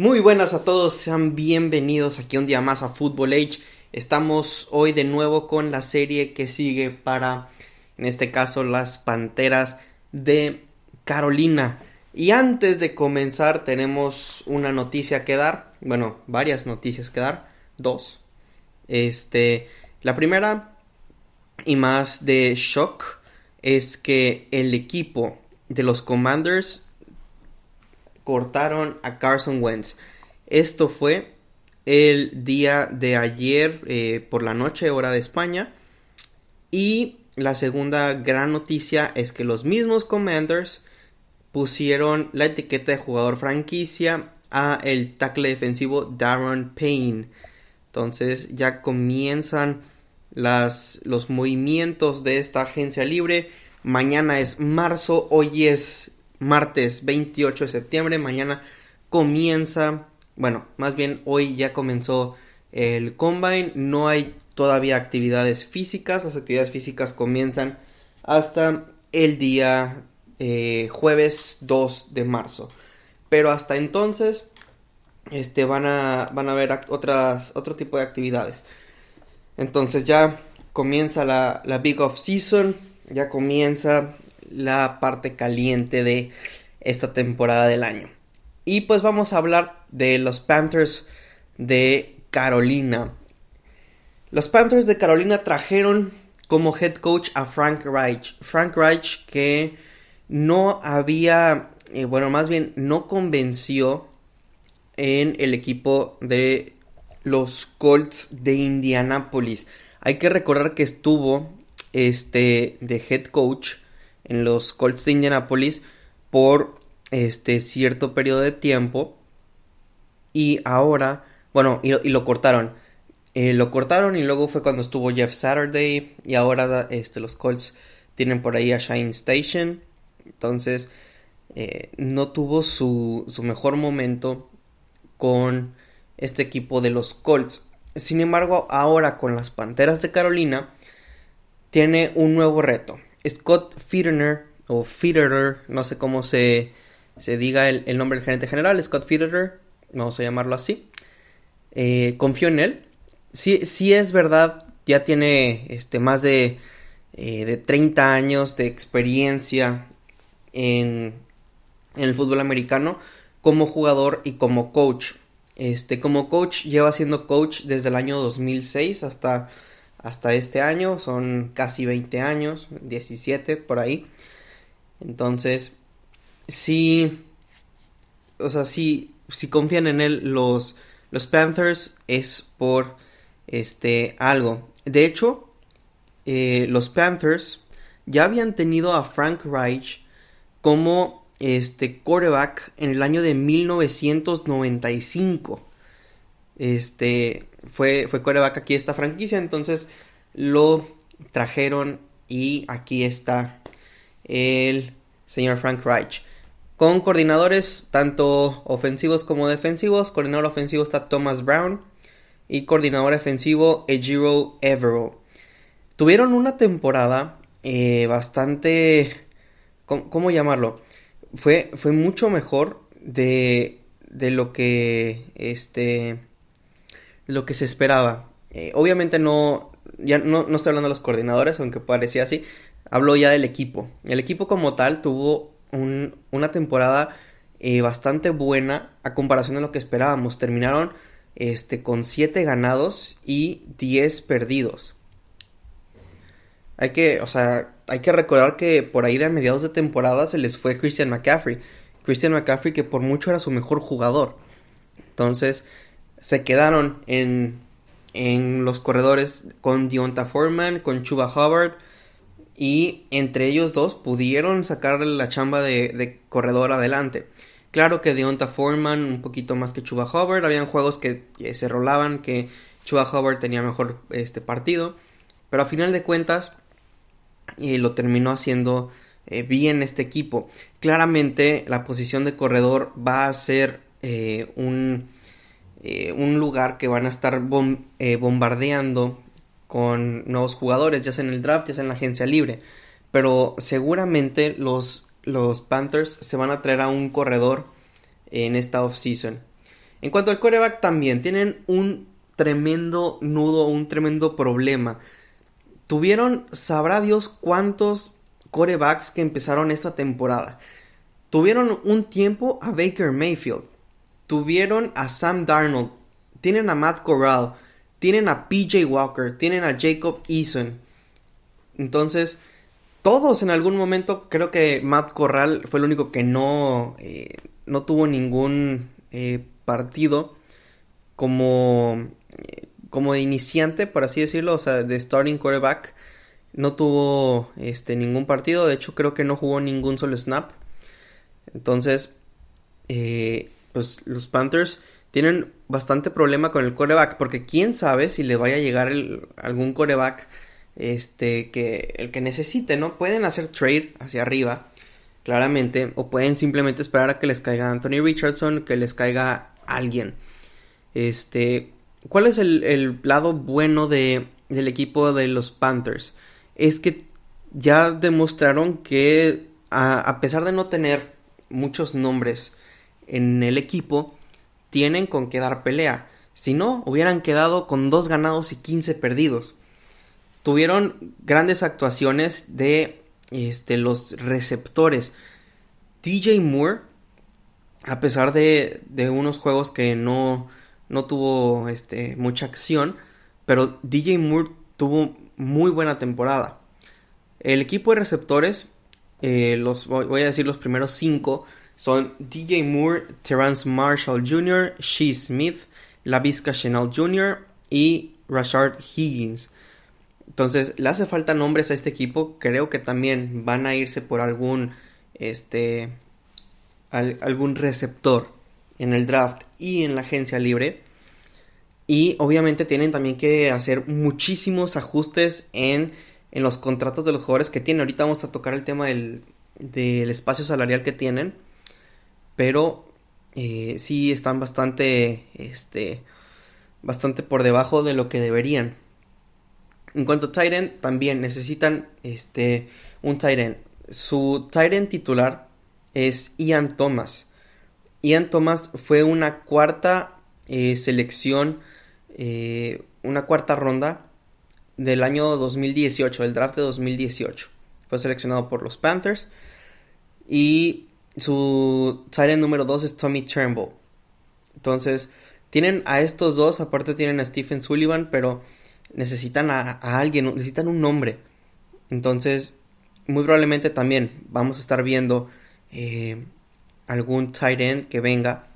Muy buenas a todos, sean bienvenidos aquí un día más a Football Age. Estamos hoy de nuevo con la serie que sigue para, en este caso, las Panteras de Carolina. Y antes de comenzar tenemos una noticia que dar, bueno, varias noticias que dar, dos. Este, la primera y más de shock es que el equipo de los Commanders cortaron a Carson Wentz. Esto fue el día de ayer eh, por la noche, hora de España. Y la segunda gran noticia es que los mismos Commanders pusieron la etiqueta de jugador franquicia a el tackle defensivo Darren Payne. Entonces ya comienzan las, los movimientos de esta agencia libre. Mañana es marzo, hoy es martes 28 de septiembre. Mañana comienza, bueno, más bien hoy ya comenzó el combine. No hay todavía actividades físicas. Las actividades físicas comienzan hasta el día eh, jueves 2 de marzo. Pero hasta entonces este, van, a, van a haber otras, otro tipo de actividades. Entonces ya comienza la, la Big Off Season, ya comienza la parte caliente de esta temporada del año. Y pues vamos a hablar de los Panthers de Carolina. Los Panthers de Carolina trajeron como head coach a Frank Reich. Frank Reich que no había, eh, bueno, más bien no convenció en el equipo de los Colts de Indianapolis. Hay que recordar que estuvo este de head coach en los Colts de Indianapolis por este cierto periodo de tiempo y ahora, bueno, y, lo cortaron. Eh, lo cortaron y luego fue cuando estuvo Jeff Saturday y ahora este, los Colts tienen por ahí a Shine Station. Entonces, eh, no tuvo su, su mejor momento con este equipo de los Colts. Sin embargo, ahora con las Panteras de Carolina, tiene un nuevo reto. Scott Fitterer, o Fitterer, no sé cómo se, se diga el, nombre del gerente general, Scott Fitterer, vamos a llamarlo así. Eh, confío en él. Si es verdad, ya tiene este, más de, eh, de 30 años de experiencia en, en el fútbol americano como jugador y como coach. Este, como coach lleva siendo coach desde el año 2006 hasta, hasta este año, son casi 20 años, 17 por ahí. Entonces, sí, o sea, sí, si confían en él los, los Panthers es por este algo. De hecho, eh, los Panthers ya habían tenido a Frank Reich como este quarterback en el año de 1995. Este fue, fue quarterback aquí esta franquicia, entonces lo trajeron y aquí está el señor Frank Reich. Con coordinadores tanto ofensivos como defensivos. Coordinador ofensivo está Thomas Brown y coordinador defensivo Ejiro Evero. Tuvieron una temporada eh, bastante... ¿Cómo llamarlo? fue, fue mucho mejor de, de lo que este lo que se esperaba. Eh, obviamente no, ya no, no, estoy hablando de los coordinadores, aunque parecía así. Hablo ya del equipo. El equipo como tal tuvo un, una temporada eh, bastante buena a comparación de lo que esperábamos. Terminaron este, con 7 ganados y 10 perdidos. Hay que, o sea, hay que recordar que por ahí de a mediados de temporada se les fue Christian McCaffrey. Christian McCaffrey que por mucho era su mejor jugador. Entonces se quedaron en, en los corredores con Dionta Foreman, con Chuba Hubbard. Y entre ellos dos pudieron sacar la chamba de, corredor adelante. Claro que Deonta Foreman un poquito más que Chuba Hubbard. Habían juegos que, se rolaban, que Chuba Hubbard tenía mejor este partido. Pero a final de cuentas, y lo terminó haciendo eh, bien este equipo. Claramente la posición de corredor va a ser eh, un, eh, un, lugar que van a estar bombardeando con nuevos jugadores, ya sea en el draft, ya sea en la agencia libre. Pero seguramente los, los Panthers se van a traer a un corredor en esta offseason. En cuanto al coreback también, tienen un tremendo nudo, un tremendo problema. Tuvieron, sabrá Dios cuántos corebacks que empezaron esta temporada. Tuvieron un tiempo a Baker Mayfield. Tuvieron a Sam Darnold. Tienen a Matt Corral. Tienen a PJ Walker. Tienen a Jacob Eason. Entonces, todos en algún momento, creo que Matt Corral fue el único que no, eh, no tuvo ningún eh, partido como, eh, como iniciante, por así decirlo, o sea, de starting quarterback. No tuvo este, ningún partido, de hecho creo que no jugó ningún solo snap. Entonces, pues los Panthers tienen bastante problema con el quarterback, porque quién sabe si le vaya a llegar algún quarterback este, que el que necesite, ¿no? Pueden hacer trade hacia arriba, claramente, o pueden simplemente esperar a que les caiga Anthony Richardson, que les caiga alguien. Este, ¿cuál es el, lado bueno de, del equipo de los Panthers? Es que ya demostraron que a, pesar de no tener muchos nombres en el equipo, tienen con qué dar pelea. Si no, hubieran quedado con dos ganados y 15 perdidos tuvieron grandes actuaciones de este, los receptores. DJ Moore, a pesar de, de unos juegos que no, no tuvo este, mucha acción, pero DJ Moore tuvo muy buena temporada. El equipo de receptores, eh, los, voy a decir los primeros cinco, son DJ Moore, Terrence Marshall Jr., Shee Smith, LaVisca Chanel Jr. y Rashard Higgins. Entonces, le hace falta nombres a este equipo. Creo que también van a irse por algún este algún receptor en el draft y en la agencia libre. Y obviamente tienen también que hacer muchísimos ajustes en, en los contratos de los jugadores que tienen. Ahorita vamos a tocar el tema del, del espacio salarial que tienen. Pero eh, sí están bastante, este, bastante por debajo de lo que deberían. En cuanto a Tyrant, también necesitan este, un Tyrant. Su Tyrant titular es Ian Thomas. Ian Thomas fue una cuarta eh, selección, eh, una cuarta ronda del año 2018, el draft de 2018. Fue seleccionado por los Panthers. Y su Tyrant número 2 es Tommy Turnbull. Entonces, tienen a estos dos, aparte tienen a Stephen Sullivan, pero necesitan a, alguien, necesitan un nombre. Entonces, muy probablemente también vamos a estar viendo eh, algún tight end que venga.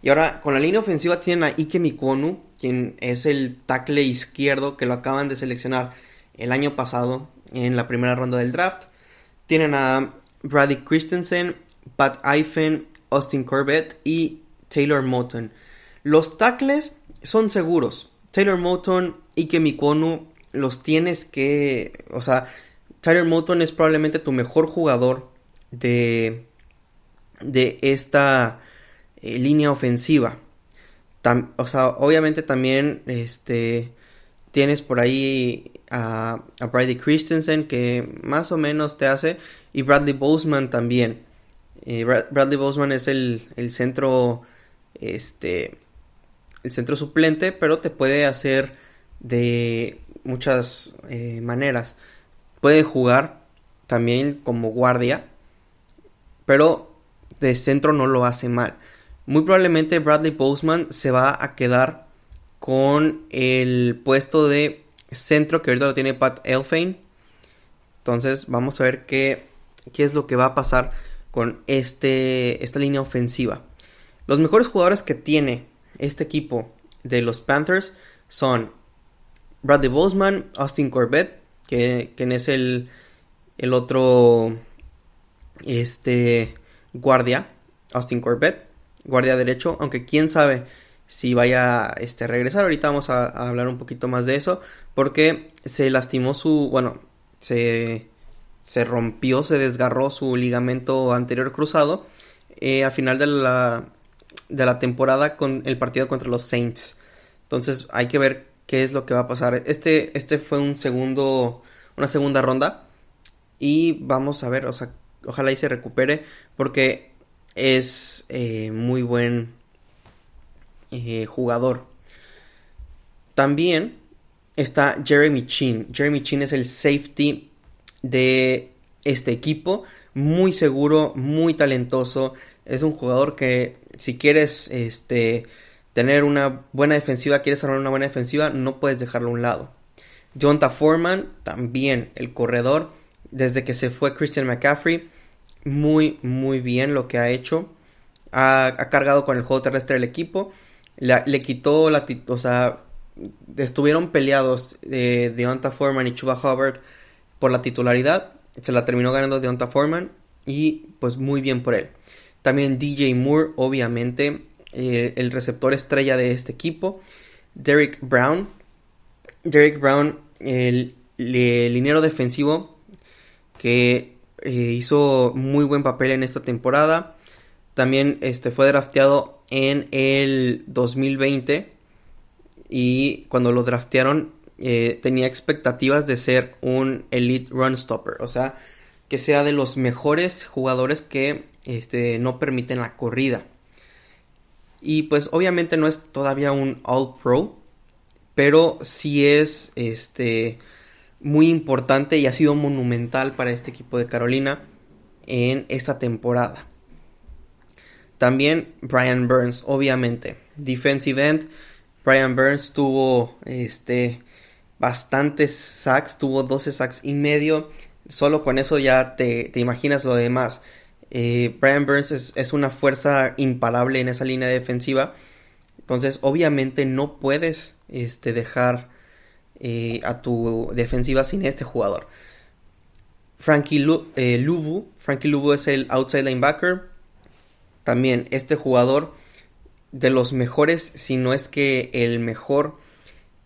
Y ahora con la línea ofensiva tienen a Ike Mikonu, quien es el tackle izquierdo que lo acaban de seleccionar el año pasado en la primera ronda del draft. Tienen a Brady Christensen, Pat Eifen, Austin Corbett y Taylor Moton. Los tackles son seguros. Taylor Moton y que Mikonu los tienes que, o sea, Tyler Moton es probablemente tu mejor jugador de, de esta eh, línea ofensiva. o sea, obviamente también este, tienes por ahí a, a, Brady Christensen que más o menos te hace y Bradley Boseman también. Eh, Bradley Boseman es el, el centro este el centro suplente, pero te puede hacer de muchas eh, maneras. Puede jugar también como guardia, pero de centro no lo hace mal. Muy probablemente Bradley Boseman se va a quedar con el puesto de centro que ahorita lo tiene Pat Elfane. Entonces vamos a ver qué, qué es lo que va a pasar con este, esta línea ofensiva. Los mejores jugadores que tiene este equipo de los Panthers son Bradley Boseman, Austin Corbett, que, es el, el otro este, guardia, Austin Corbett, guardia derecho, aunque quién sabe si vaya este, a regresar. Ahorita vamos a, hablar un poquito más de eso, porque se lastimó su, bueno, se, se rompió, se desgarró su ligamento anterior cruzado eh, a final de la, de la temporada con el partido contra los Saints. Entonces hay que ver qué es lo que va a pasar. Este, este fue un segundo, una segunda ronda. Y vamos a ver, o sea, ojalá y se recupere porque es eh, muy buen, eh, jugador. También está Jeremy Chin. Jeremy Chin es el safety de este equipo. Muy seguro, muy talentoso. Es un jugador que si quieres este, tener una buena defensiva, quieres armar una buena defensiva, no puedes dejarlo a un lado. Jonta Foreman, también el corredor, desde que se fue Christian McCaffrey, muy, muy bien lo que ha hecho. Ha, cargado con el juego terrestre del equipo. Le quitó la... O sea, estuvieron peleados de Deonta Foreman y Chuba Hubbard por la titularidad. Se la terminó ganando Deonta Foreman y pues muy bien por él. También DJ Moore, obviamente, eh, el receptor estrella de este equipo. Derek Brown. Derek Brown, el, el liniero defensivo que eh, hizo muy buen papel en esta temporada. También este, fue drafteado en el 2020 y cuando lo draftearon eh, tenía expectativas de ser un elite run stopper, o sea, que sea de los mejores jugadores que este, no permiten la corrida. Y pues obviamente no es todavía un All Pro, pero sí es este muy importante y ha sido monumental para este equipo de Carolina en esta temporada. También Brian Burns, obviamente, defensive end. Brian Burns tuvo este bastantes sacks, tuvo 12 sacks y medio. Solo con eso ya te, imaginas lo demás. Eh, Brian Burns es, una fuerza imparable en esa línea defensiva. Entonces, obviamente no puedes este, dejar eh, a tu defensiva sin este jugador. Frankie eh, Luvu. Frankie Luvu es el outside linebacker. También este jugador de los mejores, si no es que el mejor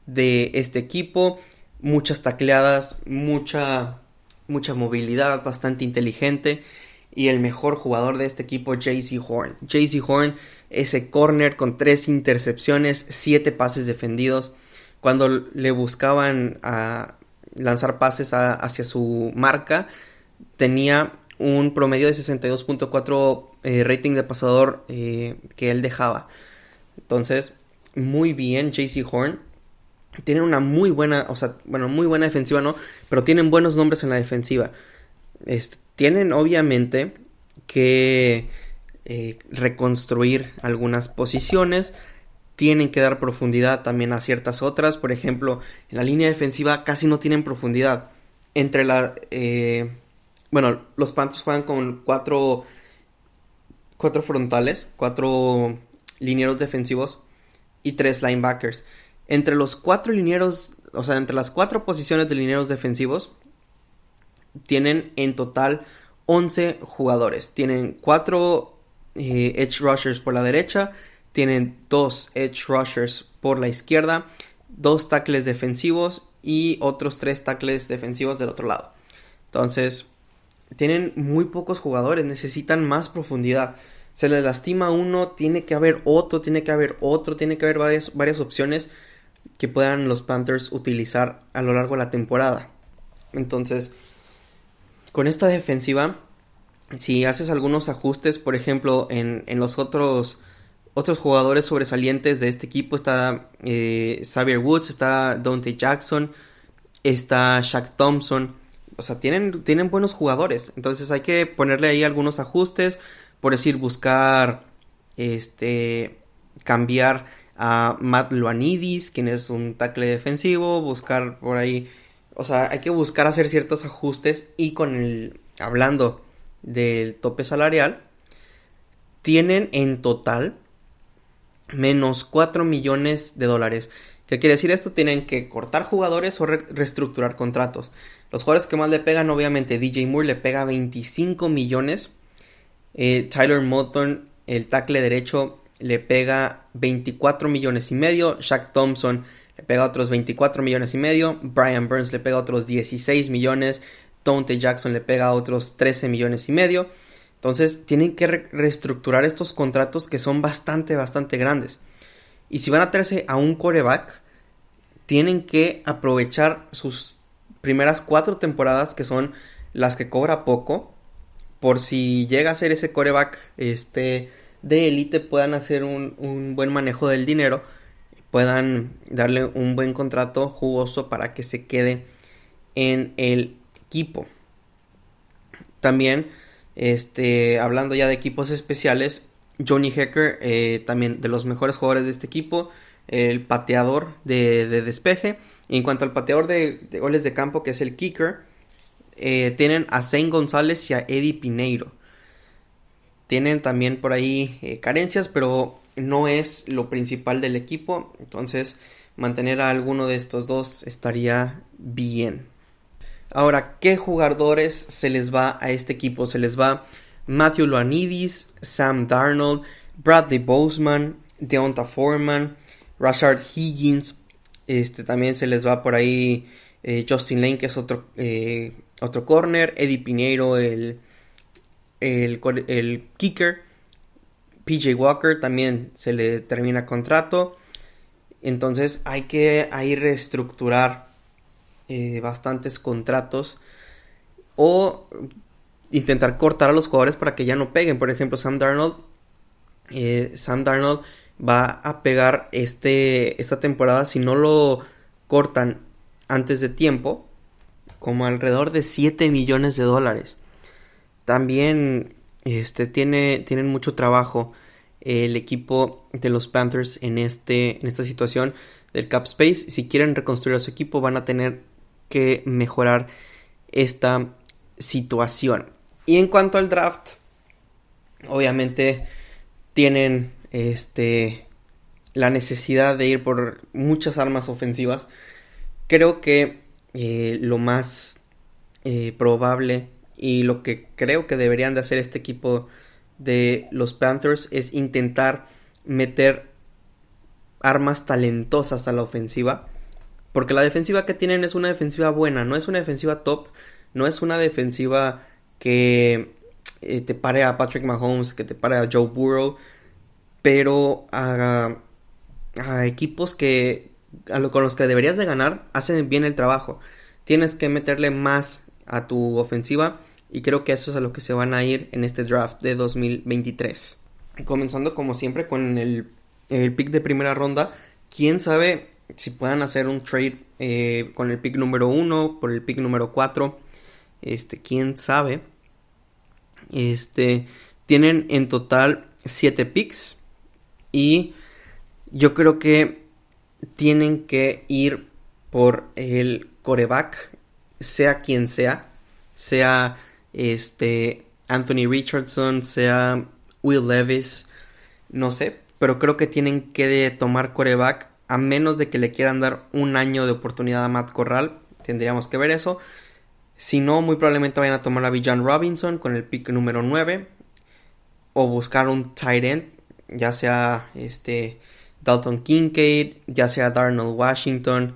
de este equipo. Muchas tacleadas, mucha, mucha movilidad, bastante inteligente. Y el mejor jugador de este equipo, JC Horn. JC Horn, ese corner con tres intercepciones, siete pases defendidos. Cuando le buscaban a lanzar pases hacia su marca, tenía un promedio de 62.4 eh, rating de pasador eh, que él dejaba. Entonces, muy bien JC Horn tienen una muy buena, o sea, bueno, muy buena defensiva, ¿no? Pero tienen buenos nombres en la defensiva. tienen obviamente que eh, reconstruir algunas posiciones. Tienen que dar profundidad también a ciertas otras. Por ejemplo, en la línea defensiva casi no tienen profundidad. Entre la... Bueno, los Panthers juegan con cuatro... Cuatro frontales, cuatro linieros defensivos y tres linebackers entre los cuatro linieros, o sea, entre las cuatro posiciones de linieros defensivos, tienen en total 11 jugadores. Tienen cuatro eh, edge rushers por la derecha, tienen dos edge rushers por la izquierda, dos tackles defensivos y otros tres tackles defensivos del otro lado. Entonces, tienen muy pocos jugadores, necesitan más profundidad. Se les lastima uno, tiene que haber otro, tiene que haber otro, tiene que haber varias, varias opciones que puedan los Panthers utilizar a lo largo de la temporada. Entonces, con esta defensiva, si haces algunos ajustes, por ejemplo, en, los otros, otros jugadores sobresalientes de este equipo, está eh, Xavier Woods, está Dante Jackson, está Shaq Thompson, o sea, tienen, tienen buenos jugadores, entonces hay que ponerle ahí algunos ajustes, por decir, buscar, este, cambiar a Matt Luanidis, quien es un tackle defensivo, buscar por ahí, o sea, hay que buscar hacer ciertos ajustes y con el, hablando del tope salarial, tienen en total menos 4 millones de dólares. ¿Qué quiere decir esto? Tienen que cortar jugadores o reestructurar contratos. Los jugadores que más le pegan, obviamente, DJ Moore le pega 25 millones. Eh, Tyler Moulton, el tackle derecho, le pega 24 millones y medio, Shaq Thompson le pega otros 24 millones y medio, Brian Burns le pega otros 16 millones, Dante Jackson le pega otros 13 millones y medio. Entonces tienen que reestructurar estos contratos que son bastante, bastante grandes. Y si van a traerse a un coreback, tienen que aprovechar sus primeras cuatro temporadas, que son las que cobra poco, por si llega a ser ese coreback este, de élite puedan hacer un, un buen manejo del dinero, puedan darle un buen contrato jugoso para que se quede en el equipo. También, este, hablando ya de equipos especiales, Johnny Hecker, eh, también de los mejores jugadores de este equipo, el pateador de, despeje. En cuanto al pateador de, goles de campo, que es el kicker, eh, tienen a Zane González y a Eddie Pineiro. Tienen también por ahí eh, carencias, pero no es lo principal del equipo. Entonces, mantener a alguno de estos dos estaría bien. Ahora, ¿qué jugadores se les va a este equipo? Se les va Matthew Loanidis, Sam Darnold, Bradley Boseman, Deonta Foreman, Rashard Higgins. Este también se les va por ahí eh, Justin Lane, que es otro, eh, otro corner. Eddie Piñeiro, el, el, kicker. PJ Walker también se le termina contrato. Entonces hay que ahí reestructurar eh, bastantes contratos o intentar cortar a los jugadores para que ya no peguen. Por ejemplo, Sam Darnold. Sam Darnold va a pegar este, esta temporada si no lo cortan antes de tiempo. Como alrededor de 7 millones de dólares. También este, tiene, tienen mucho trabajo el equipo de los Panthers en, este, en esta situación del cap space. Si quieren reconstruir a su equipo van a tener que mejorar esta situación. Y en cuanto al draft, obviamente tienen este la necesidad de ir por muchas armas ofensivas. Creo que eh, lo más eh, probable y lo que creo que deberían de hacer este equipo de los Panthers es intentar meter armas talentosas a la ofensiva. Porque la defensiva que tienen es una defensiva buena, no es una defensiva top, no es una defensiva que eh, te pare a Patrick Mahomes, que te pare a Joe Burrow, pero a, equipos que a lo, con los que deberías de ganar hacen bien el trabajo. Tienes que meterle más a tu ofensiva y creo que eso es a lo que se van a ir en este draft de 2023. Comenzando como siempre con el, el pick de primera ronda. Quién sabe si puedan hacer un trade eh, con el pick número 1 por el pick número 4. Este, quién sabe. Este, tienen en total 7 picks. Y yo creo que tienen que ir por el coreback, sea quien sea, sea este Anthony Richardson, sea Will Levis, no sé, pero creo que tienen que tomar coreback a menos de que le quieran dar un año de oportunidad a Matt Corral, tendríamos que ver eso. Si no, muy probablemente vayan a tomar a Bijan Robinson con el pick número 9. O buscar un tight end. Ya sea este Dalton Kincaid. Ya sea Darnold Washington.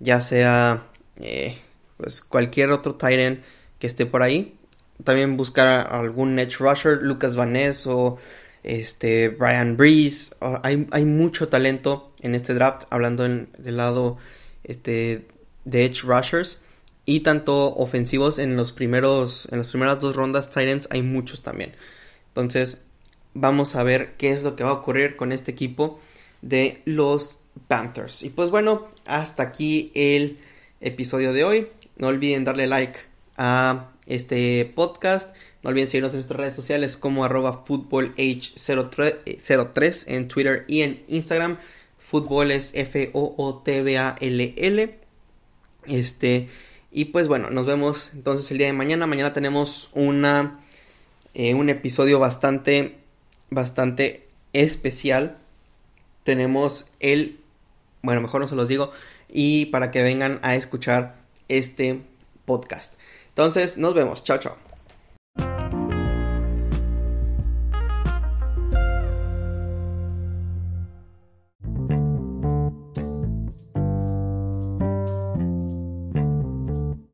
Ya sea eh, pues cualquier otro tight end que esté por ahí. También buscar algún edge rusher. Lucas Van o este Brian Breeze. hay, hay, mucho talento en este draft. Hablando del lado este, de edge rushers y tanto ofensivos en los primeros en las primeras dos rondas Titans hay muchos también. Entonces, vamos a ver qué es lo que va a ocurrir con este equipo de los Panthers. Y pues bueno, hasta aquí el episodio de hoy. No olviden darle like a este podcast. No olviden seguirnos en nuestras redes sociales como arroba footballh03 en Twitter y en Instagram. Fútbol es F-O-O-T-B-A-L-L. Este, y pues bueno, nos vemos entonces el día de mañana. Mañana tenemos una, eh, un episodio bastante, bastante especial. Tenemos el, bueno, mejor no se los digo, y para que vengan a escuchar este podcast. Entonces, nos vemos. Chao, chao.